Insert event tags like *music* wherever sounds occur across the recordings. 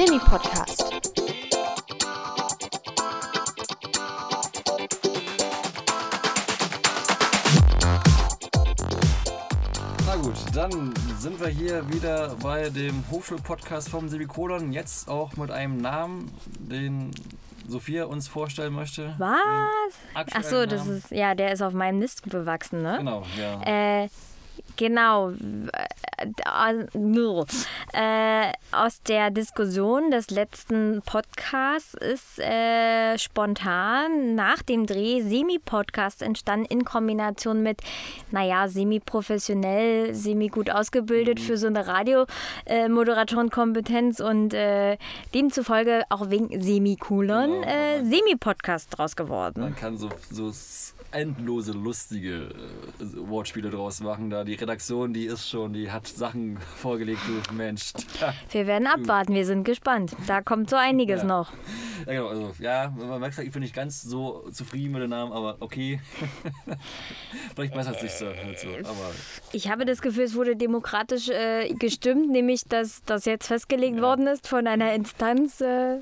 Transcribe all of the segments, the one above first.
Semi-Podcast. Na gut, dann sind wir hier wieder bei dem Hochschulpodcast vom Semikolon. Jetzt auch mit einem Namen, den Sophia uns vorstellen möchte. Was? aktuellen Ach so, das Namen. ist, ja, der ist auf meinem Mist bewachsen, ne? Genau, ja. Äh, genau. Äh, aus der Diskussion des letzten Podcasts ist äh, spontan nach dem Dreh Semi-Podcast entstanden in Kombination mit, naja, semi-professionell, semi-gut ausgebildet für so eine Radiomoderatorenkompetenz und äh, demzufolge auch wegen Semikolon Genau, äh, Semi-Podcast draus geworden. Man kann so, so endlose, lustige äh, Wortspiele draus machen. Da die Redaktion, die ist schon, die hat Sachen *laughs* vorgelegt, du Mensch. Ja, *laughs* Wir werden abwarten, wir sind gespannt. Da kommt so einiges Ja. noch. genau, also, ja, man merkt, ich bin nicht ganz so zufrieden mit dem Namen, aber okay. *laughs* Vielleicht bessert es sich so. Halt so. Aber Ich habe das Gefühl, es wurde demokratisch äh, gestimmt, nämlich dass das jetzt festgelegt Ja. worden ist von einer Instanz. Äh,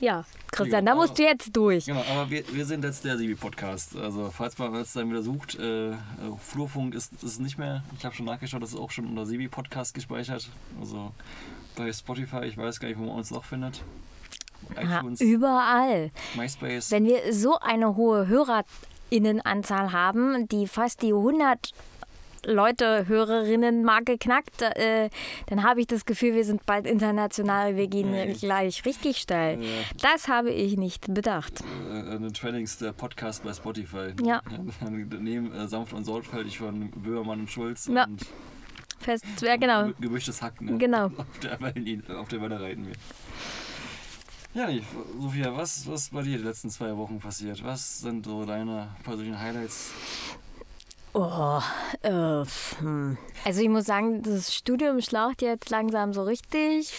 ja, Christian, da musst du jetzt durch. Genau, aber wir, wir sind jetzt der Sibi-Podcast. Also, falls man uns dann wieder sucht, äh, äh, Flurfunk ist ist es nicht mehr. Ich habe schon nachgeschaut, das ist auch schon unter Sibi-Podcast gespeichert. Also bei Spotify, ich weiß gar nicht, wo man uns noch findet. Ja, überall. MySpace. Wenn wir so eine hohe HörerInnenanzahl haben, die fast die 100 Leute, Hörerinnen-Marke knackt, äh, dann habe ich das Gefühl, wir sind bald international, wir gehen äh, ich- gleich richtig steil. Ja. Das habe ich nicht bedacht. äh, eine Trainings der Podcast bei Spotify. Ja. *laughs* Daneben äh, sanft und sorgfältig von Böhmermann und Schulz Ja. und Fest, ja genau. ge- gemischtes Hack. Ne? Genau. *laughs* Auf der Welle, auf der Welle reiten wir. Ja, nee, Sophia, was was bei dir die letzten zwei Wochen passiert? Was sind so deine persönlichen Highlights? Oh, äh, hm. also ich muss sagen, das Studium schlaucht jetzt langsam so richtig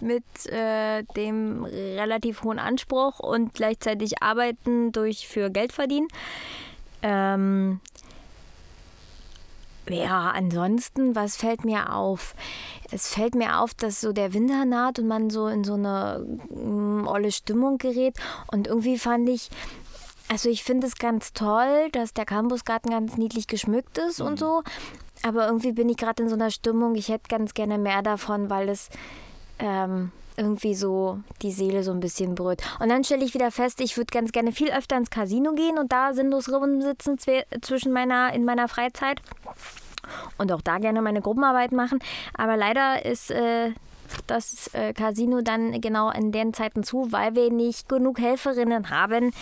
mit äh, dem relativ hohen Anspruch und gleichzeitig arbeiten durch für Geld verdienen. Ähm, ja, ansonsten, was fällt mir auf? Es fällt mir auf, dass so der Winter naht und man so in so eine mm, olle Stimmung gerät. Und irgendwie fand ich, also ich finde es ganz toll, dass der Campusgarten ganz niedlich geschmückt ist und so. Aber irgendwie bin ich gerade in so einer Stimmung, ich hätte ganz gerne mehr davon, weil es ähm, irgendwie so die Seele so ein bisschen berührt. Und dann stelle ich wieder fest, ich würde ganz gerne viel öfter ins Casino gehen und da sinnlos rumsitzen zwischen meiner, in meiner Freizeit. Und auch da gerne meine Gruppenarbeit machen. Aber leider ist äh, das äh, Casino dann genau in den Zeiten zu, weil wir nicht genug Helferinnen haben,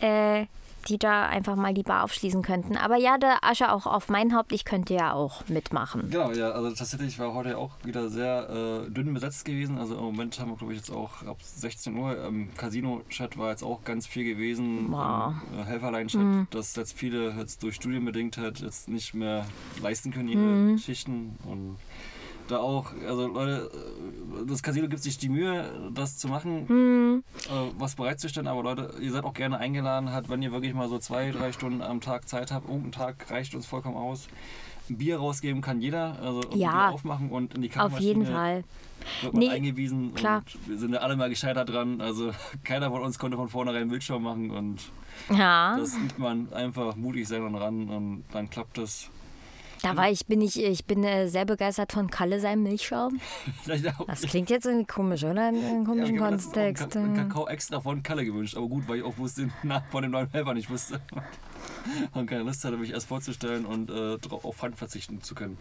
äh, die da einfach mal die Bar aufschließen könnten. Aber ja, da Asche auch auf mein Haupt, ich könnte ja auch mitmachen. Genau, ja, also tatsächlich war heute auch wieder sehr äh, dünn besetzt gewesen. Also im Moment haben wir, glaube ich, jetzt auch ab 16 Uhr im Casino-Chat war jetzt auch ganz viel gewesen. Wow. Äh, Helferlein-Chat, dass jetzt viele jetzt durch Studienbedingt halt jetzt nicht mehr leisten können, ihre Mhm. Schichten. Und da auch, also Leute, äh, das Casino gibt sich die Mühe, das zu machen, Hm, äh, was bereitzustellen. Aber Leute, ihr seid auch gerne eingeladen, halt, wenn ihr wirklich mal so zwei, drei Stunden am Tag Zeit habt. Irgendein Tag reicht uns vollkommen aus. Ein Bier rausgeben kann jeder, also Ja. Bier aufmachen und in die auf Kaffeemaschine jeden Fall. wird man Nee, eingewiesen. klar. Wir sind ja alle mal gescheitert dran. Also *laughs* keiner von uns konnte von vornherein einen Bildschirm machen und Ja, das übt man einfach mutig sein und ran und dann klappt das. Da war ich, bin ich, ich bin äh, sehr begeistert von Kalle seinem Milchschaum. *laughs* Das klingt jetzt irgendwie komisch, oder? In einem Ja, komischen einen Kontext. Ka- einen Kakao extra von Kalle gewünscht, aber gut, weil ich auch wusste, *laughs* Namen von dem neuen Helfer nicht wusste. *laughs* Und keine Lust hatte, mich erst vorzustellen und äh, auf Pfand verzichten zu können.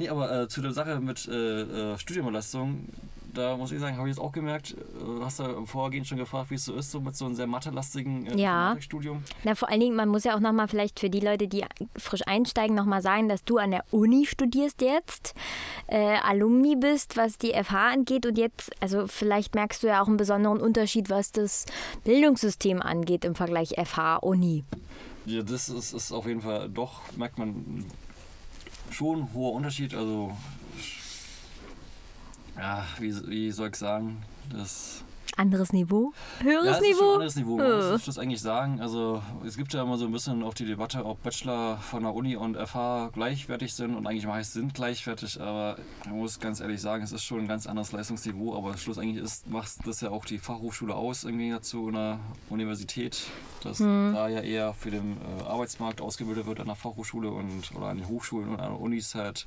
Nee, aber äh, zu der Sache mit äh, äh, Studienbelastung, da muss ich sagen, habe ich jetzt auch gemerkt, äh, hast du im Vorgehen schon gefragt, wie es so ist, so mit so einem sehr mathelastigen äh, Ja. Informatikstudium. Na, vor allen Dingen, man muss ja auch nochmal vielleicht für die Leute, die frisch einsteigen, nochmal sagen, dass du an der Uni studierst jetzt, äh, Alumni bist, was die FH angeht und jetzt, also vielleicht merkst du ja auch einen besonderen Unterschied, was das Bildungssystem angeht im Vergleich FH-Uni. Ja, das ist, ist auf jeden Fall doch, merkt man schon ein hoher Unterschied. Also, ja, wie, wie soll ich sagen, das Anderes Niveau? Höheres ja, es Niveau? Ist schon ein anderes Niveau, man Äh. muss das eigentlich sagen. Also es gibt ja immer so ein bisschen auf die Debatte, ob Bachelor von der Uni und FH gleichwertig sind und eigentlich meist sind gleichwertig, aber man muss ganz ehrlich sagen, es ist schon ein ganz anderes Leistungsniveau, aber schlussendlich ist, macht das ja auch die Fachhochschule aus, im Gegensatz zu einer Universität, dass da ja eher für den äh, Arbeitsmarkt ausgebildet wird an der Fachhochschule und oder an den Hochschulen und an den Unis halt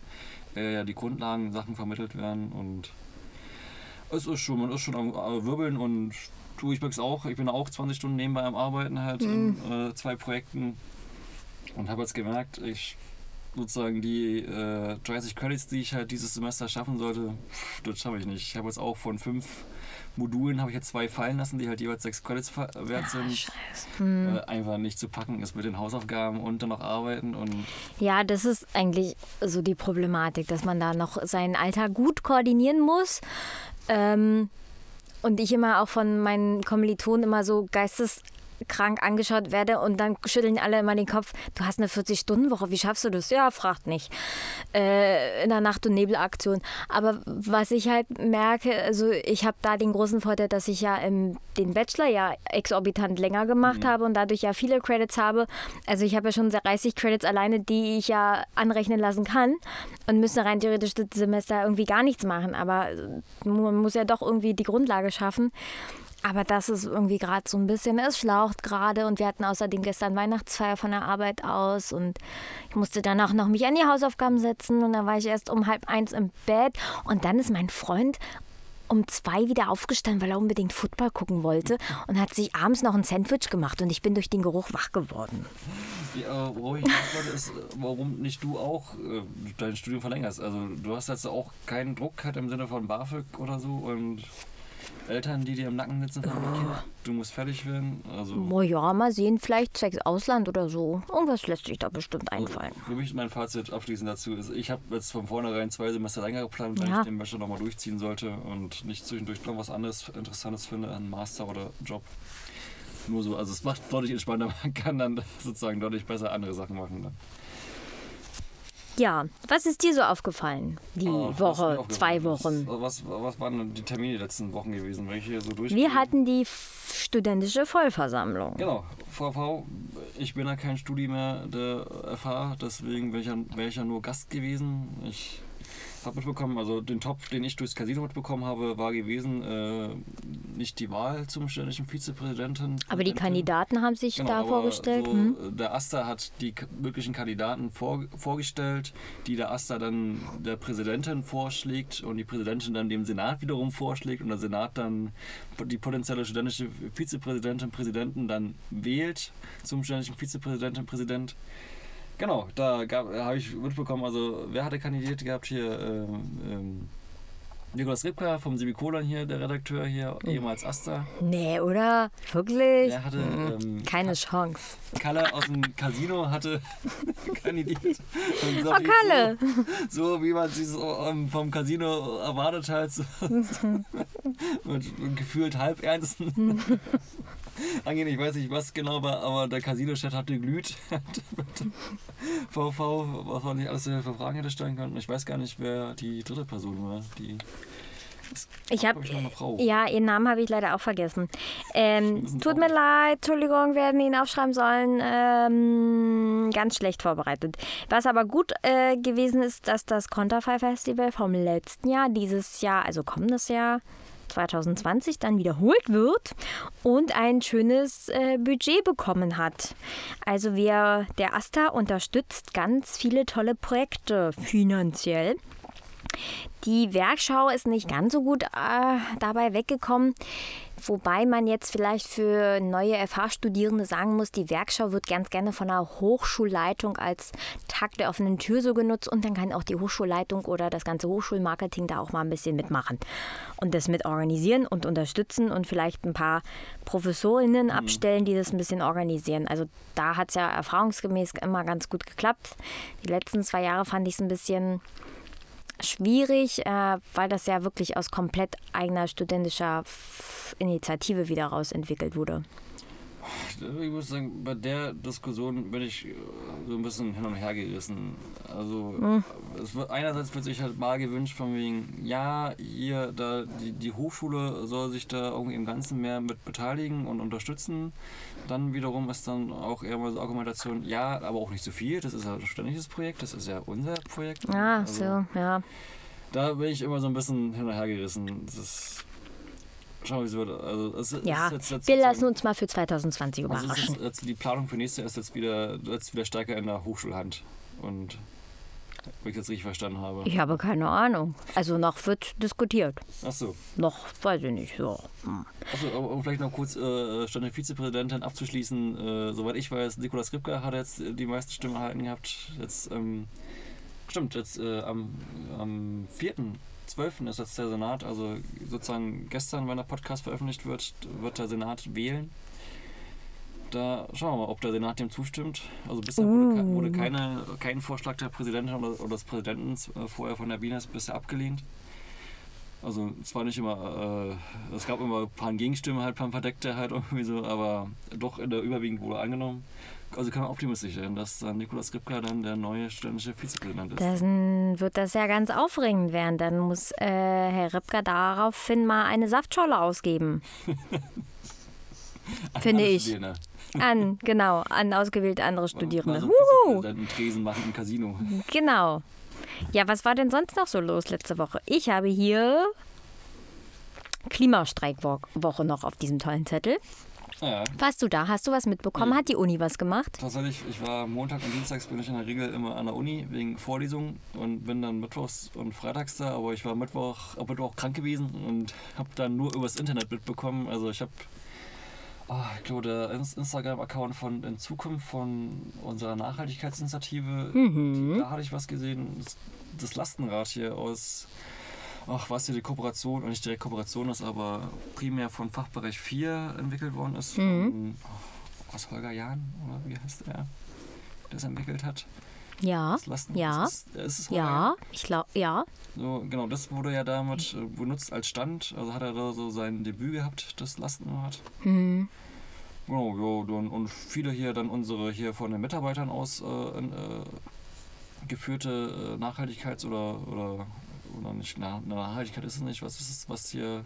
äh, ja die Grundlagen, Sachen vermittelt werden und es ist schon, man ist schon am äh, Wirbeln und du, ich es auch, ich bin auch 20 Stunden nebenbei am Arbeiten halt in äh, zwei Projekten und habe jetzt gemerkt, ich sozusagen die äh, 30 Credits, die ich halt dieses Semester schaffen sollte, pff, das schaffe ich nicht. Ich habe jetzt auch von fünf Modulen habe ich jetzt zwei fallen lassen, die halt jeweils sechs Credits ver- wert sind. Scheiße. Äh, einfach nicht zu packen ist mit den Hausaufgaben und dann noch arbeiten und Ja, das ist eigentlich so die Problematik, dass man da noch seinen Alltag gut koordinieren muss. Ähm, und ich immer auch von meinen Kommilitonen immer so geisteskrank angeschaut werde und dann schütteln alle immer den Kopf, du hast eine 40-Stunden-Woche, wie schaffst du das? Ja, fragt nicht. Äh, in der Nacht- und Nebelaktion. Aber was ich halt merke, also ich habe da den großen Vorteil, dass ich ja im, den Bachelor ja exorbitant länger gemacht habe und dadurch ja viele Credits habe. Also ich habe ja schon 30 Credits alleine, die ich ja anrechnen lassen kann und müsste rein theoretisch das Semester irgendwie gar nichts machen. Aber man muss ja doch irgendwie die Grundlage schaffen. Aber das ist irgendwie gerade so ein bisschen, es schlaucht gerade. Und wir hatten außerdem gestern Weihnachtsfeier von der Arbeit aus. Und ich musste danach noch mich an die Hausaufgaben setzen. Und dann war ich erst um halb eins im Bett. Und dann ist mein Freund um zwei wieder aufgestanden, weil er unbedingt Football gucken wollte. Und hat sich abends noch ein Sandwich gemacht. Und ich bin durch den Geruch wach geworden. Ja, worauf ich wollte, ist, warum nicht du auch äh, dein Studium verlängerst. Also du hast jetzt auch keinen Druck halt im Sinne von BAföG oder so und Eltern, die dir im Nacken sitzen dem Kind. Du musst fertig werden. Also Oh ja, mal sehen, vielleicht zwecks Ausland oder so. Irgendwas lässt sich da bestimmt einfallen. für mich mein Fazit abschließend dazu ist, ich habe jetzt von vornherein zwei Semester länger geplant, wenn Ja. ich den Bachelor nochmal durchziehen sollte und nicht zwischendurch noch was anderes Interessantes finde, einen Master oder Job. Nur so, also es macht deutlich entspannter, *laughs* man kann dann sozusagen deutlich besser andere Sachen machen. Dann. Ja, was ist dir so aufgefallen? Die Oh, Woche, zwei Wochen. Was, was, waren die Termine die letzten Wochen gewesen? Welche so durch? Wir hatten die studentische Vollversammlung. Genau, VV, ich bin ja kein Studi mehr der FH, deswegen wäre ich, ja, wär ich ja nur Gast gewesen. Ich habe mitbekommen, also den Top, den ich durchs Casino mitbekommen habe, war gewesen, äh, nicht die Wahl zum ständigen Vizepräsidenten. Aber die Präsidentin. Kandidaten haben sich Genau, da vorgestellt. So, hm? Der Aster hat die möglichen Kandidaten vor, vorgestellt, die der Aster dann der Präsidentin vorschlägt und die Präsidentin dann dem Senat wiederum vorschlägt und der Senat dann die potenzielle studentische Vizepräsidentin, Präsidenten dann wählt zum studentischen Vizepräsidentin, Präsident. Genau, da gab- habe ich mitbekommen, also wer hatte kandidiert gehabt hier? Ähm, ähm, Nikolaus Ripka vom Semikolon hier, der Redakteur hier, ehemals Aster. Nee, oder? Wirklich? Der hatte ähm, Keine Chance. Kalle aus dem Casino hatte *laughs* kandidiert. Und Oh, Kalle! So, so wie man sich so ähm, vom Casino erwartet hat. So, *laughs* mit gefühlt halb ernsten. *laughs* Angehen, ich weiß nicht, was genau war, aber der Casino-Chat hatte glüht. VV, was man nicht alles für Fragen hätte stellen können. Ich weiß gar nicht, wer die dritte Person war. Die, Ich habe ja, ihren Namen habe ich leider auch vergessen. Ähm, tut mir leid, Entschuldigung, wir hätten ihn aufschreiben sollen. Ähm, ganz schlecht vorbereitet. Was aber gut äh, gewesen ist, dass das Konterfei Festival vom letzten Jahr dieses Jahr, also kommendes Jahr 2020 dann wiederholt wird und ein schönes äh, Budget bekommen hat. Also wir, der AStA unterstützt ganz viele tolle Projekte finanziell. Die Werkschau ist nicht ganz so gut äh, dabei weggekommen, wobei man jetzt vielleicht für neue FH-Studierende sagen muss, die Werkschau wird ganz gerne von der Hochschulleitung als Tag der offenen Tür so genutzt und dann kann auch die Hochschulleitung oder das ganze Hochschulmarketing da auch mal ein bisschen mitmachen und das mit organisieren und unterstützen und vielleicht ein paar Professorinnen abstellen, die das ein bisschen organisieren. Also da hat es ja erfahrungsgemäß immer ganz gut geklappt. Die letzten zwei Jahre fand ich es ein bisschen schwierig, äh, weil das ja wirklich aus komplett eigener studentischer Initiative wieder raus entwickelt wurde. Ich muss sagen, bei der Diskussion bin ich äh, so ein bisschen hin und her gerissen. Also Hm. es wird, einerseits wird sich halt mal gewünscht von wegen, ja, hier, da die, die Hochschule soll sich da irgendwie im Ganzen mehr mit beteiligen und unterstützen. Dann wiederum ist dann auch eher mal so Argumentation, ja, aber auch nicht so viel, das ist ja ein ständiges Projekt, das ist ja unser Projekt. Ah, Also, so, ja. Da bin ich immer so ein bisschen hin und her gerissen. Das ist, schauen wir, wie es wird. Also, es ist Ja, jetzt, jetzt wir lassen uns mal für 2020 also überraschen. ist jetzt, die Planung für nächstes Jahr ist jetzt wieder, jetzt wieder stärker in der Hochschulhand. Und wenn ich jetzt richtig verstanden habe. Ich habe keine Ahnung. Also noch wird diskutiert. Achso. Noch, weiß ich nicht. So. Hm. Achso, um vielleicht noch kurz äh, stand der Vizepräsidentin abzuschließen. Äh, soweit ich weiß, Nikolaus Ripke hat jetzt die meisten Stimmen erhalten gehabt. Jetzt, ähm, stimmt, jetzt äh, am, am 4.12. ist jetzt der Senat, also sozusagen gestern, wenn der Podcast veröffentlicht wird, wird der Senat wählen. Da schauen wir mal, ob der Senat dem zustimmt. Also bisher wurde, wurde keine, kein Vorschlag der Präsidentin oder, oder des Präsidenten äh, vorher von der Binas bisher abgelehnt. Also zwar nicht immer, äh, es gab immer ein paar Gegenstimmen, halt ein paar Verdeckte halt *laughs* irgendwie so, aber doch in der überwiegend wurde angenommen. Also kann man optimistisch sein, dass dann Nikolaus Ripka dann der neue studentische Vizepräsident ist. Dann wird das ja ganz aufregend werden. Dann muss äh, Herr Ripka daraufhin mal eine Saftscholle ausgeben. *laughs* Finde ich. An, genau, an ausgewählte andere Studierende. Mal so Wuhu! Vizepräsidenten Tresen machen im Casino. Genau. Ja, was war denn sonst noch so los letzte Woche? Ich habe hier Klimastreikwoche noch auf diesem tollen Zettel. Naja, Warst du da? Hast du was mitbekommen? Nee. Hat die Uni was gemacht? tatsächlich, ich war Montag und Dienstags bin ich in der Regel immer an der Uni wegen Vorlesungen und bin dann mittwochs und freitags da, aber ich war Mittwoch, ab Mittwoch krank gewesen und habe dann nur übers Internet mitbekommen. Also ich habe, oh, ich glaube, der Ins- Instagram-Account von in Zukunft von unserer Nachhaltigkeitsinitiative, Mhm. da hatte ich was gesehen, das, das Lastenrad hier aus, ach, was hier die Kooperation, und nicht direkt Kooperation ist, aber primär von Fachbereich 4 entwickelt worden ist, Mhm. von, oh, aus Holger Jahn, oder wie heißt der, der es entwickelt hat. Ja. Das Ja. ist, es- ist es Ja, ich glaube, ja. So, genau, das wurde ja damit äh, benutzt als Stand, also hat er da so sein Debüt gehabt, das Lastenrad. Hm. Genau, ja, dann, und viele hier dann unsere hier von den Mitarbeitern aus äh, äh, geführte äh, Nachhaltigkeits- oder, oder, oder nicht, na, Nachhaltigkeit ist es nicht, was ist es, was hier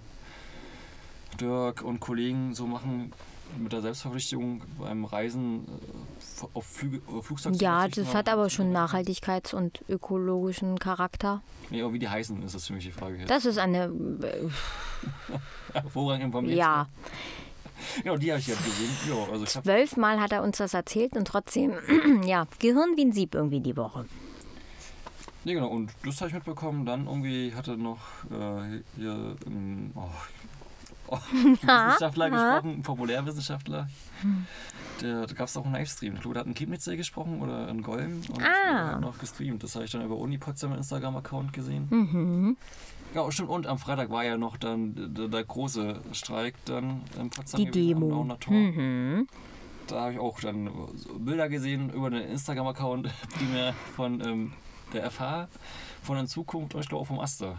Dirk und Kollegen so machen mit der Selbstverpflichtung beim Reisen äh, auf Flüge, auf Flugzeug Ja, das hat aber schon Nachhaltigkeits- und ökologischen Charakter. Nee, aber wie die heißen, ist das für mich die Frage. jetzt. Das ist eine, äh, *laughs* Hervorragend informiert. ja, *laughs* Genau, die habe ich ja gesehen. Ja, also zwölfmal hat er uns das erzählt und trotzdem, *clears throat* ja, Gehirn wie ein Sieb irgendwie die Woche. Nee, genau, und das habe ich mitbekommen. Dann irgendwie hatte noch äh, hier ein oh, *laughs* oh, Wissenschaftler *laughs* gesprochen, ein Populärwissenschaftler. Der, da gab es auch einen Livestream. Ich glaube, da hat ein Chemnitzer gesprochen oder ein Golm und Ah. noch gestreamt. Das habe ich dann über Uni Potsdam Instagram-Account gesehen. Mhm. Ja, stimmt. Und am Freitag war ja noch dann der, der große Streik dann in Potsdam. Die am Demo. Nauener Tor. Mhm. Da habe ich auch dann Bilder gesehen über den Instagram-Account, *laughs* primär von ähm, der FH, von in Zukunft und ich glaube auch vom Aster.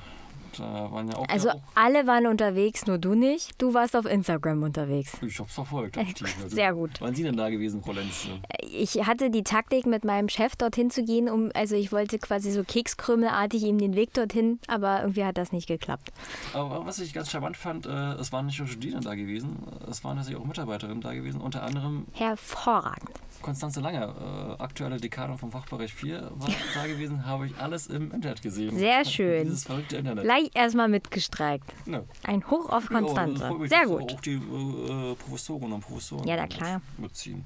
Da waren ja auch, Also alle waren unterwegs, nur du nicht. Du warst auf Instagram unterwegs. ich hab's verfolgt. *laughs* aktiv. Also, Sehr gut. Wann Sie denn da gewesen, Frau Lenz? Ich hatte die Taktik, mit meinem Chef dorthin zu gehen, um, also ich wollte quasi so kekskrümelartig ihm den Weg dorthin, aber irgendwie hat das nicht geklappt. Aber was ich ganz charmant fand, äh, es waren nicht nur Studierende da gewesen, es waren tatsächlich auch Mitarbeiterinnen da gewesen, unter anderem Hervorragend. Konstanze Langer, äh, aktuelle Dekanin vom Fachbereich 4, war *laughs* da gewesen, habe ich alles im Internet gesehen. Sehr *laughs* schön. Dieses verrückte Internet. Erstmal mitgestreikt. Ja. Ein Hoch auf Ja, Konstanze. mich, Sehr gut. Auch die äh, Professorinnen und Professoren Ja, mit- klar. mitziehen.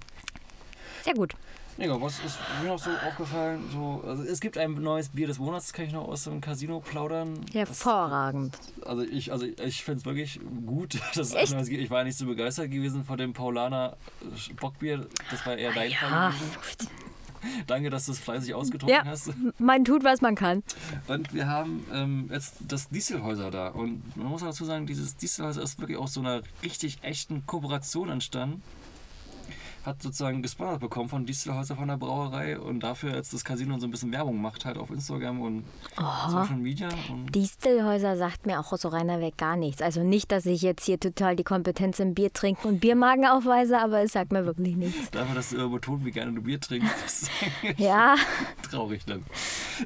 Sehr gut. Ja, was ist mir noch so aufgefallen? So, also es gibt ein neues Bier des Monats, kann ich noch aus dem Casino plaudern. Hervorragend. Das, also ich, also ich finde es wirklich gut, *laughs* dass es Echt? gibt. Ich war nicht so begeistert gewesen von dem Paulaner äh, Bockbier. Das war eher dein Fall Ja, gewesen. *laughs* Danke, dass du es fleißig ausgetrunken Ja. hast. man tut, was man kann. Und wir haben ähm, jetzt das Dieselhäuser da. Und man muss dazu sagen, dieses Dieselhäuser ist wirklich aus so einer richtig echten Kooperation entstanden hat sozusagen gesponsert bekommen von Distelhäuser von der Brauerei und dafür jetzt das Casino so ein bisschen Werbung macht halt auf Instagram und Social Media. Und Distelhäuser sagt mir auch so reiner Weg gar nichts. Also nicht, dass ich jetzt hier total die Kompetenz im Bier trinken und Biermagen aufweise, aber es sagt mir wirklich nichts. *laughs* dafür, dass du immer betont, wie gerne du Bier trinkst, *laughs* Ja, *laughs* traurig dann.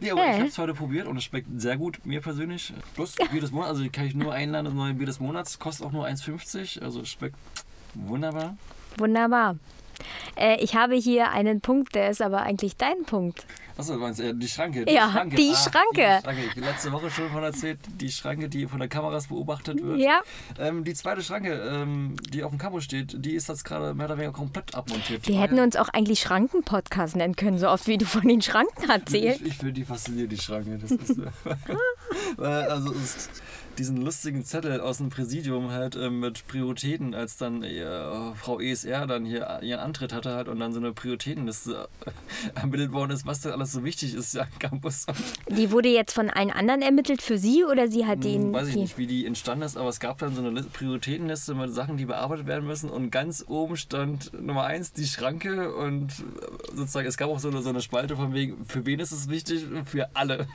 Nee, aber Hey. ich habe es heute probiert und es schmeckt sehr gut, mir persönlich. Plus Bier des Monats, also kann ich nur einladen, das neue Bier des Monats, kostet auch nur 1,50, also es schmeckt wunderbar. wunderbar. Äh, ich habe hier einen Punkt, der ist aber eigentlich dein Punkt. Achso, du meinst äh, die Schranke. Ja, Schranke. die Ah, Schranke. Die Schranke. Ich habe letzte Woche schon von erzählt, die Schranke, die von der Kameras beobachtet wird. Ja, Ähm, die zweite Schranke, ähm, die auf dem Campus steht, die ist jetzt gerade mehr oder weniger komplett abmontiert. wir hätten uns auch eigentlich Schranken-Podcast nennen können, so oft wie du von den Schranken erzählst. Ich, ich finde die fasziniert, die Schranke. Das ist, äh, *laughs* also es, diesen lustigen Zettel aus dem Präsidium halt ähm, mit Prioritäten, als dann äh, Frau ESR dann hier ihren Antritt hatte halt und dann so eine Prioritätenliste äh, *laughs* ermittelt worden ist, was denn alles so wichtig ist ja, am *laughs* Campus. Die wurde jetzt von allen anderen ermittelt für sie oder sie hat den. Hm, weiß ich die, nicht, wie die entstanden ist, aber es gab dann so eine Liste, Prioritätenliste mit Sachen, die bearbeitet werden müssen und ganz oben stand Nummer eins die Schranke und äh, sozusagen es gab auch so eine, so eine Spalte von wegen, für wen ist es wichtig? Für alle.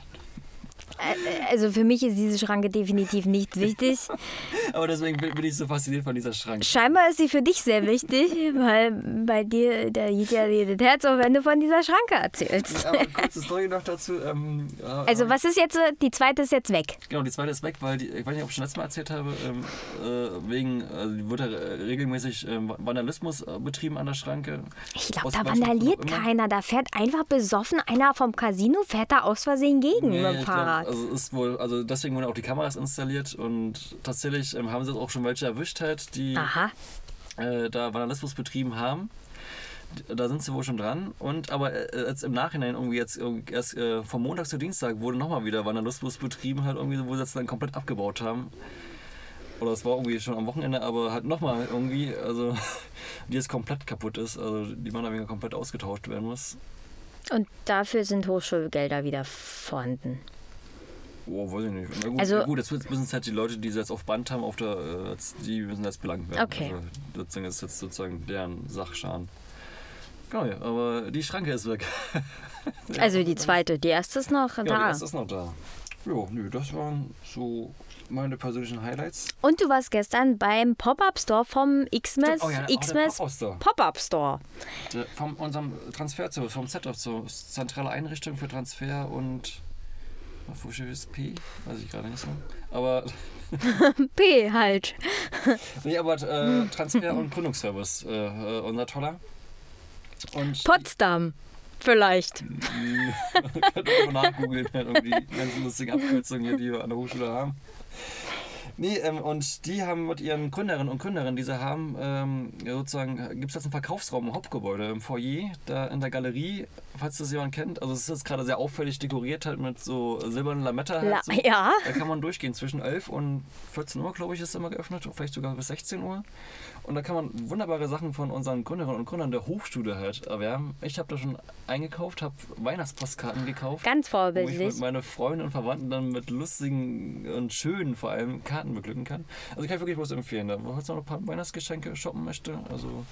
Also für mich ist diese Schranke definitiv nicht wichtig. *laughs* Aber deswegen bin, ich so fasziniert von dieser Schranke. Scheinbar ist sie für dich sehr wichtig, weil bei dir, da geht ja das Herz auf, wenn du von dieser Schranke erzählst. Aber kurze Story noch dazu. Ähm, ja, Also ähm, was ist jetzt, äh, die zweite ist jetzt weg. Genau, die zweite ist weg, weil die, ich weiß nicht, ob ich schon letztes Mal erzählt habe, ähm, äh, wegen, also wird ja äh, regelmäßig ähm, Vandalismus äh, betrieben an der Schranke. Ich glaube, da vandaliert auch keiner. Da fährt einfach besoffen einer vom Casino, fährt da aus Versehen gegen Nee, mit dem ich Fahrrad. also ist wohl, also deswegen wurden auch die Kameras installiert und tatsächlich ähm, haben sie auch schon welche erwischt halt, die äh, da Vandalismus betrieben haben. Da sind sie wohl schon dran. Und aber äh, jetzt im Nachhinein irgendwie jetzt erst äh, vom Montag zu Dienstag wurde nochmal wieder Vandalismus betrieben, halt irgendwie, wo sie jetzt dann komplett abgebaut haben. Oder es war irgendwie schon am Wochenende, aber halt nochmal irgendwie, also *laughs* die jetzt komplett kaputt ist, also die man da komplett ausgetauscht werden muss. Und dafür sind Hochschulgelder wieder vorhanden. Oh, weiß ich nicht. Na gut, Also- ja gut jetzt müssen es halt die Leute, die sie jetzt auf Band haben, auf der, äh, die müssen jetzt belangt werden. Okay. Also, sozusagen ist jetzt sozusagen deren Sachschaden. Genau, ja, aber die Schranke ist weg. *laughs* Also die zweite, die erste ist noch Ja, die da. erste ist noch da. Jo, nö, das waren so meine persönlichen Highlights. Und du warst gestern beim Pop-Up Store vom Xmas, Oh ja, Xmas Pop-Up Store. Der, von unserem Transferservice, vom Setup zur zentrale Einrichtung für Transfer und. Steht das P? Weiß ich gerade nicht so. Aber. *laughs* P halt. *laughs* Nee, aber äh, Transfer und Gründungsservice, äh, äh, unser toller. Und Potsdam. Vielleicht. *laughs* Könnt ihr mal nachgoogeln, halt irgendwie die ganzen lustigen Abkürzungen hier, die wir an der Hochschule haben. Nee, ähm, und die haben mit ihren Gründerinnen und Gründerinnen, die sie haben, ähm, sozusagen, gibt es jetzt einen Verkaufsraum im Hauptgebäude, im Foyer, da in der Galerie, falls das jemand kennt. Also es ist jetzt gerade sehr auffällig dekoriert, halt mit so silbernen Lametta. Halt La so. ja. Da kann man durchgehen. Zwischen 11 und 14 Uhr, glaube ich, ist immer geöffnet. Vielleicht sogar bis 16 Uhr. Und da kann man wunderbare Sachen von unseren Gründerinnen und Gründern der Hochschule halt erwerben. Ich habe da schon eingekauft, habe Weihnachtspostkarten gekauft. Ganz Wo ich mit vorbildlich. meine Freunde und Verwandten dann mit lustigen und schönen vor allem Karten beglücken kann. Also kann ich wirklich bloß empfehlen. Da wo jetzt noch ein paar Weihnachtsgeschenke shoppen möchte. Also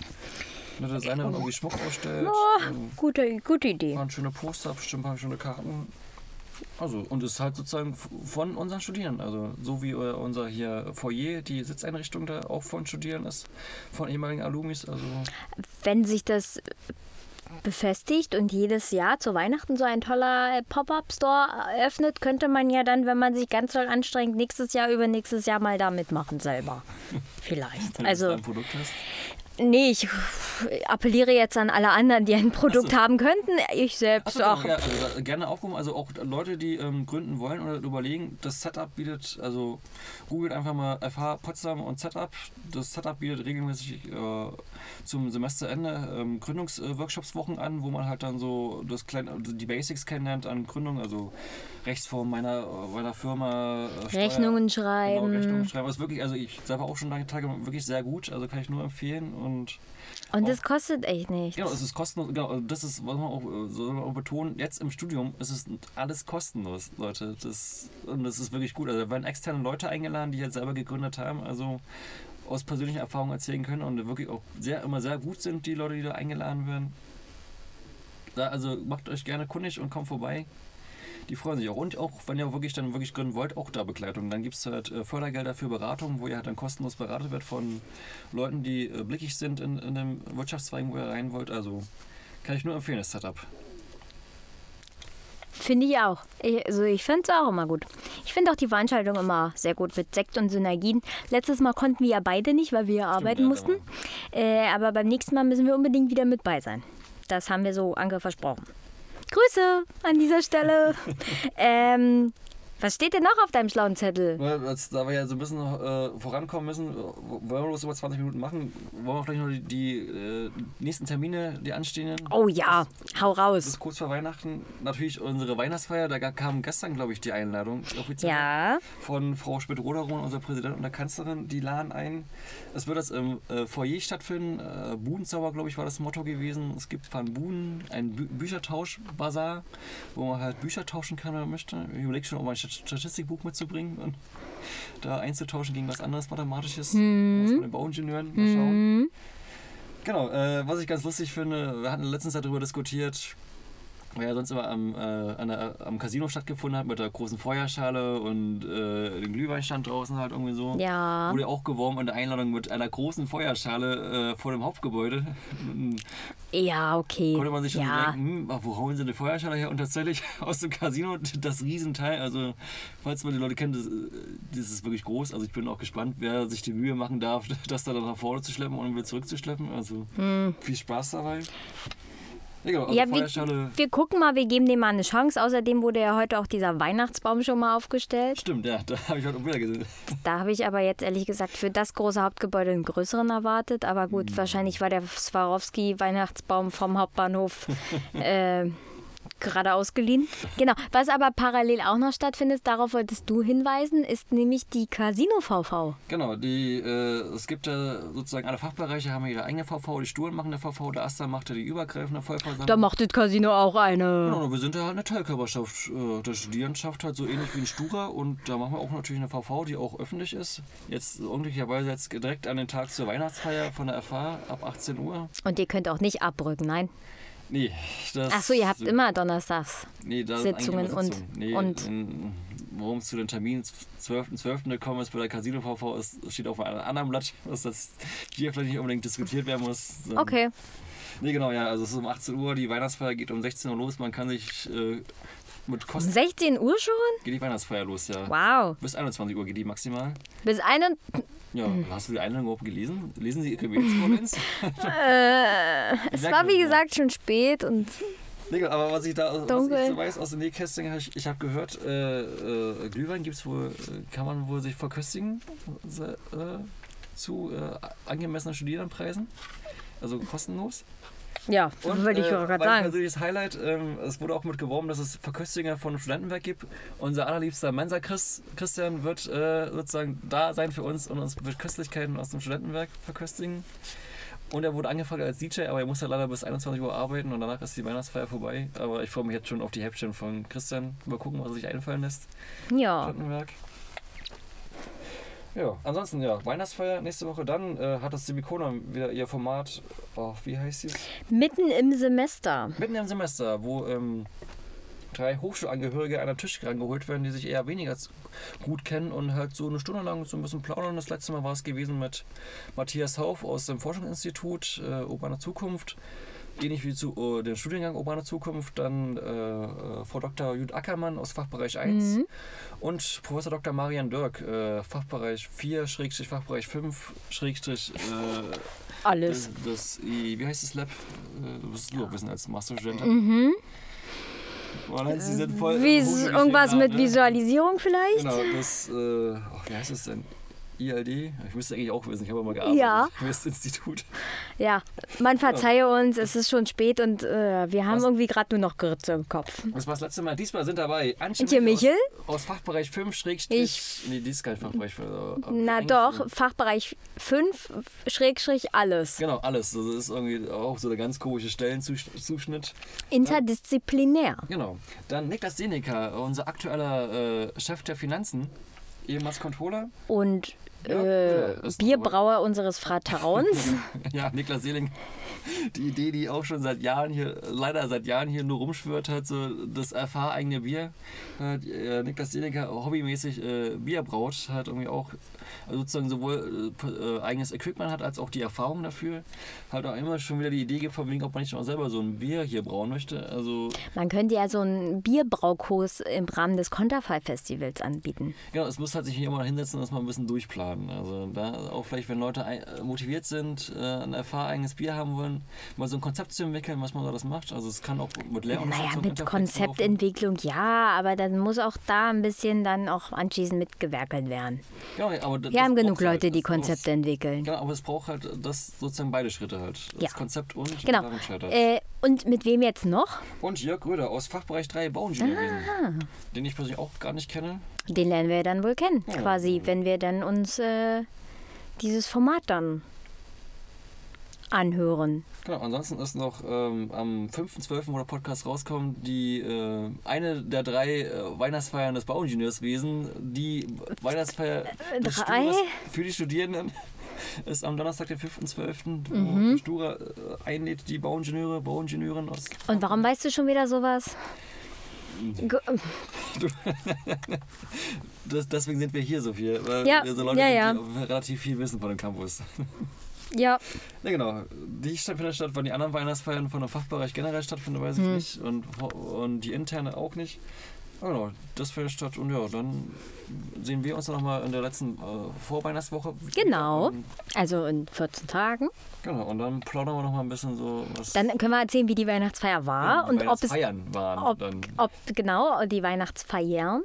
eine Designerin irgendwie Schmuck ausstellt. ähm, Gute, gute ein Idee. paar schöne Poster, bestimmt ein paar schöne Karten. Also, und es ist halt sozusagen von unseren Studierenden. Also, so wie äh, unser hier Foyer, die Sitzeinrichtung da auch von Studierenden ist, von ehemaligen Alumis. Also, Wenn sich das befestigt und jedes Jahr zu Weihnachten so ein toller Pop-Up-Store eröffnet, könnte man ja dann, wenn man sich ganz doll anstrengt, nächstes Jahr, übernächstes Jahr mal da mitmachen selber. *laughs* Vielleicht. wenn Also, nee, ich appelliere jetzt an alle anderen, die ein Produkt haben könnten. Ich selbst auch. genau, ja, also gerne aufrufen. Also auch Leute, die ähm, gründen wollen oder überlegen, das Setup bietet, also googelt einfach mal FH Potsdam und Setup. Das Setup bietet regelmäßig äh, zum Semesterende ähm, Gründungsworkshopswochen an, wo man halt dann so das kleine, also die Basics kennenlernt an Gründung, also Rechtsform meiner, meiner Firma, äh, Steuer- Rechnungen Genau, schreiben. Rechnungen schreiben. Das ist wirklich, also ich selber auch schon drei Tage wirklich sehr gut, also kann ich nur empfehlen und Und das kostet echt nichts. Genau, es ist kostenlos. Genau, also das ist, was man auch, soll man auch betonen, jetzt im Studium ist es alles kostenlos, Leute. Das, und das ist wirklich gut. Also da werden externe Leute eingeladen, die jetzt selber gegründet haben. Also aus persönlicher Erfahrung erzählen können und wirklich auch sehr, immer sehr gut sind, die Leute, die da eingeladen werden. Da, also macht euch gerne kundig und kommt vorbei. Die freuen sich auch. Und auch, wenn ihr wirklich dann wirklich gründen wollt, auch da Begleitung. Dann gibt es halt äh, Fördergelder für Beratung, wo ihr halt dann kostenlos beratet wird von Leuten, die äh, blickig sind in, in dem Wirtschaftszweig, wo ihr rein wollt. Also kann ich nur empfehlen, das Setup. Finde ich auch. Ich, also ich finde es auch immer gut. Ich finde auch die Veranstaltung immer sehr gut mit Sekt und Synergien. Letztes Mal konnten wir ja beide nicht, weil wir ja arbeiten ja, mussten. Äh, aber beim nächsten Mal müssen wir unbedingt wieder mit bei sein. Das haben wir so Anke versprochen. Grüße an dieser Stelle. *laughs* ähm, was steht denn noch auf deinem schlauen Zettel? Jetzt, da wir ja so ein bisschen äh, vorankommen müssen, wollen wir bloß über 20 Minuten machen, wollen wir vielleicht noch die, die äh, nächsten Termine, die anstehen? Oh ja, das, hau raus. Das ist kurz vor Weihnachten. Natürlich unsere Weihnachtsfeier, da kam gestern, glaube ich, die Einladung offiziell ja. von Frau Schmidt-Roderown, unser Präsident und der Kanzlerin. Die laden ein. Es wird das im äh, Foyer stattfinden. Äh, Budenzauber, glaube ich, war das Motto gewesen. Es gibt von Buden ein Bü Büchertausch-Bazar, wo man halt Bücher tauschen kann, wenn man möchte. Ich überlege schon, ob man Statistikbuch mitzubringen und da einzutauschen gegen was anderes Mathematisches. Mhm. Aus den Bauingenieuren. Mal schauen. Mhm. Genau, äh, was ich ganz lustig finde, wir hatten letztens darüber diskutiert, weil ja sonst immer am, äh, der, am Casino stattgefunden hat mit der großen Feuerschale und äh, dem Glühweinstand draußen halt irgendwie so. Ja. Wurde auch geworben in der Einladung mit einer großen Feuerschale äh, vor dem Hauptgebäude. *laughs* Ja, okay. Konnte man sich schon ja. denken, hm, wo hauen sie eine Feuerschale her? Und tatsächlich *laughs* aus dem Casino das Riesenteil, also falls man die Leute kennt, das, das ist wirklich groß. Also ich bin auch gespannt, wer sich die Mühe machen darf, *laughs* das da dann nach vorne zu schleppen und wieder zurückzuschleppen. Also hm. viel Spaß dabei. Ja, also ja wir, wir, gucken mal, wir geben dem mal eine Chance. Außerdem wurde ja heute auch dieser Weihnachtsbaum schon mal aufgestellt. Stimmt, ja, da habe ich heute auch wieder gesehen. *laughs* Da habe ich aber jetzt ehrlich gesagt für das große Hauptgebäude einen größeren erwartet. Aber gut, hm. wahrscheinlich war der Swarovski-Weihnachtsbaum vom Hauptbahnhof *laughs* äh, gerade ausgeliehen. Genau. Was aber parallel auch noch stattfindet, darauf wolltest du hinweisen, ist nämlich die Casino VV. Genau, die, äh, es gibt ja sozusagen alle Fachbereiche haben ihre eigene VV, die Stuhlen machen eine VV, der Asta macht ja die übergreifende Vollversammlung. Da macht das Casino auch eine. Genau, wir sind ja halt eine Teilkörperschaft äh, der Studierendenschaft, halt so ähnlich wie ein Stura und da machen wir auch natürlich eine VV, die auch öffentlich ist. Jetzt unglücklicherweise jetzt direkt an den Tag zur Weihnachtsfeier von der FH ab 18 Uhr. Und ihr könnt auch nicht abrücken, nein? Nee, das. Ach so, ihr habt so, immer donnerstags nee, Sitzungen und. Nee, und worum es zu den Terminen 12.12. 12. gekommen ist bei der Casino VV, ist, steht auf einem anderen Blatt, was das hier vielleicht nicht unbedingt diskutiert werden muss. Okay. Nee, genau, ja, also es ist um 18 Uhr, die Weihnachtsfeier geht um 16 Uhr los, man kann sich äh, mit Kosten. Um 16 Uhr schon? Geht die Weihnachtsfeier los, ja. Wow. Bis 21 Uhr geht die maximal. Bis 21 ja, hast du die Einladung überhaupt gelesen? Lesen Sie Ihre Mails, *laughs* äh, Es war wie gesagt schon spät und. Legal, aber was ich da was ich so weiß aus dem Nähkästchen, ich, ich habe gehört, äh, äh, Glühwein gibt's wohl, äh, kann man wohl sich verköstigen äh, zu äh, angemessenen Studierendenpreisen. Also kostenlos. Ja, und, würde ich äh, gerade sagen. persönliches Highlight, ähm, es wurde auch mit geworben, dass es Verköstiger von Studentenwerk gibt. Unser allerliebster Mensa Chris, Christian wird äh, sozusagen da sein für uns und uns mit Köstlichkeiten aus dem Studentenwerk verköstigen. Und er wurde angefragt als DJ, aber er muss ja leider bis 21 Uhr arbeiten und danach ist die Weihnachtsfeier vorbei. Aber ich freue mich jetzt schon auf die Häppchen von Christian. Mal gucken, was er sich einfallen lässt. Ja. Studentenwerk. Ja, ansonsten ja, Weihnachtsfeier nächste Woche. Dann äh, hat das Simikona wieder ihr Format, oh, wie heißt es? Mitten im Semester. Mitten im Semester, wo ähm, drei Hochschulangehörige an einen Tisch rangeholt werden, die sich eher weniger gut kennen und halt so eine Stunde lang so ein bisschen plaudern. Das letzte Mal war es gewesen mit Matthias Hauf aus dem Forschungsinstitut äh, Urbane Zukunft ähnlich wie zu uh, dem Studiengang Urbane Zukunft, dann äh, äh, Frau Dr. Jud Ackermann aus Fachbereich 1 mhm. und Professor Dr. Marian Dirk, äh, Fachbereich 4, Schrägstrich Fachbereich 5, Schrägstrich äh, alles. Das, das, wie heißt das Lab? Äh, das wirst du auch wissen als Masterstudent. Mhm. sie sind voll wie irgendwas mit ne? Visualisierung vielleicht? Genau, das, äh, oh, wie heißt das denn? ILD? Ich müsste eigentlich auch wissen, ich habe mal gearbeitet ja. *laughs* im Institut. Ja, man verzeihe uns, es ist schon spät und äh, wir haben was, irgendwie gerade nur noch Grütze im Kopf. Das war das letzte Mal. Diesmal sind dabei Antje Michel aus, aus, Fachbereich 5 Schrägstrich. Nee, dies ist kein Fachbereich 5. Na doch, Fachbereich 5 Schrägstrich alles. Genau, alles. Das ist irgendwie auch so der ganz komische Stellenzuschnitt. Interdisziplinär. Genau. Dann Niklas Seneca, unser aktueller äh, Chef der Finanzen ehemals Controller. Und Ja, äh, ist Bierbrauer unseres Vertrauens. *laughs* Ja, Niklas Seeling, *laughs* die Idee, die auch schon seit Jahren hier, leider seit Jahren hier nur rumschwört hat, so das erfahreigene Bier. Äh, äh, Niklas hat hobbymäßig äh, Bier braut, hat irgendwie auch also sozusagen sowohl äh, äh, eigenes Equipment hat, als auch die Erfahrung dafür. Hat auch immer schon wieder die Idee gehabt, von wegen, ob man nicht auch selber so ein Bier hier brauen möchte. Also, Man könnte ja so einen Bierbraukurs im Rahmen des Konterfei-Festivals anbieten. genau, es muss halt sich immer hinsetzen und das mal ein bisschen durchplanen. Also da auch vielleicht, wenn Leute äh, motiviert sind, ein erfahrenes Bier haben wollen, mal so ein Konzept zu entwickeln, was man da das macht. Also es kann auch mit Naja, Lehrunterstützung mit Interface laufen. Konzeptentwicklung ja, aber dann muss auch da ein bisschen dann auch anschließend mitgewerkelt werden. Genau, aber das- Wir das haben genug braucht's halt. Leute, die Das. Konzepte entwickeln. Genau, aber es braucht halt das sozusagen beide Schritte halt. Das Ja. Konzept und Genau. Äh, und mit wem jetzt noch? Und Jörg Röder aus Fachbereich 3 Bauingenieurwesen, Ah. den ich persönlich auch gar nicht kenne. Den lernen wir dann wohl kennen, quasi, wenn wir dann uns äh, dieses Format dann anhören. Genau, ansonsten ist noch ähm, am 5.12., wo der Podcast rauskommt, die äh, eine der drei äh, Weihnachtsfeiern des Bauingenieurswesen, die Weihnachtsfeier Äh, für die Studierenden. *laughs* Ist am Donnerstag, den 5.12., wo Mhm. Stura äh, einlädt die Bauingenieure, Bauingenieurin aus Und warum weißt du schon wieder sowas? *laughs* *laughs* Das, deswegen sind wir hier so viel, weil Ja, wir so Leute ja, die relativ viel wissen von dem Campus. Ja, Ja, genau. Die findet statt, wann die anderen Weihnachtsfeiern von dem Fachbereich generell stattfinden, weiß ich Hm. nicht. Und, und die interne auch nicht. Ja, genau, das findet statt. Und ja, dann sehen wir uns dann nochmal in der letzten äh, Vorweihnachtswoche. Genau. Also in 14 Tagen. genau, und dann plaudern wir nochmal ein bisschen so, was Dann können wir erzählen, wie die Weihnachtsfeier war die und ob es Weihnachtsfeiern waren. ob, dann. ob genau die Weihnachtsfeiern.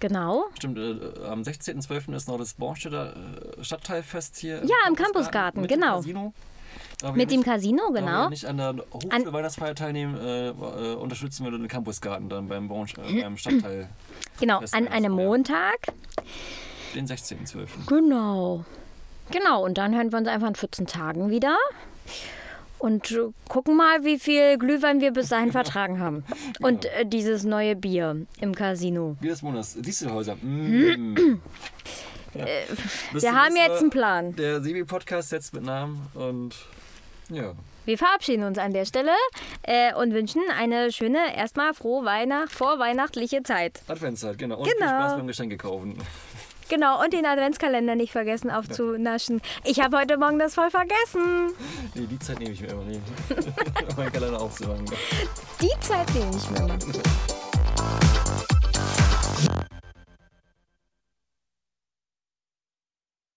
Genau. Stimmt, äh, am 16.12. ist noch das Bornstädter äh, Stadtteilfest hier. Ja, im Campusgarten, mit genau. Casino. Da Mit dem nicht- Casino, genau. nicht an der Hochschulweihnachtsfeier teilnehmen, äh, äh, unterstützen wir den Campusgarten dann beim, Born äh, beim *clears throat* Stadtteil, Genau, Fest an einem Weihnachtsfeier. Montag. den 16.12. Genau. Genau, und dann hören wir uns einfach in 14 Tagen wieder. Und äh, gucken mal, wie viel Glühwein wir bis dahin vertragen haben. Und äh, dieses neue Bier im Casino. Wie des Monats, Dieselhäuser. Mm. ja. Bis Wir zum haben jetzt Mal. einen Plan. Der Sebi-Podcast setzt mit Namen und ja. Wir verabschieden uns an der Stelle äh, und wünschen eine schöne, erstmal frohe Weihnacht, vorweihnachtliche Zeit. Adventszeit, genau. Und viel Genau. Spaß beim Geschenke kaufen. Genau, und den Adventskalender nicht vergessen aufzunaschen. Ich habe heute Morgen das voll vergessen. Nee, die Zeit nehme ich mir immer nicht. *laughs* meinen Kalender aufzumachen. Die Zeit nehme ich mir mal.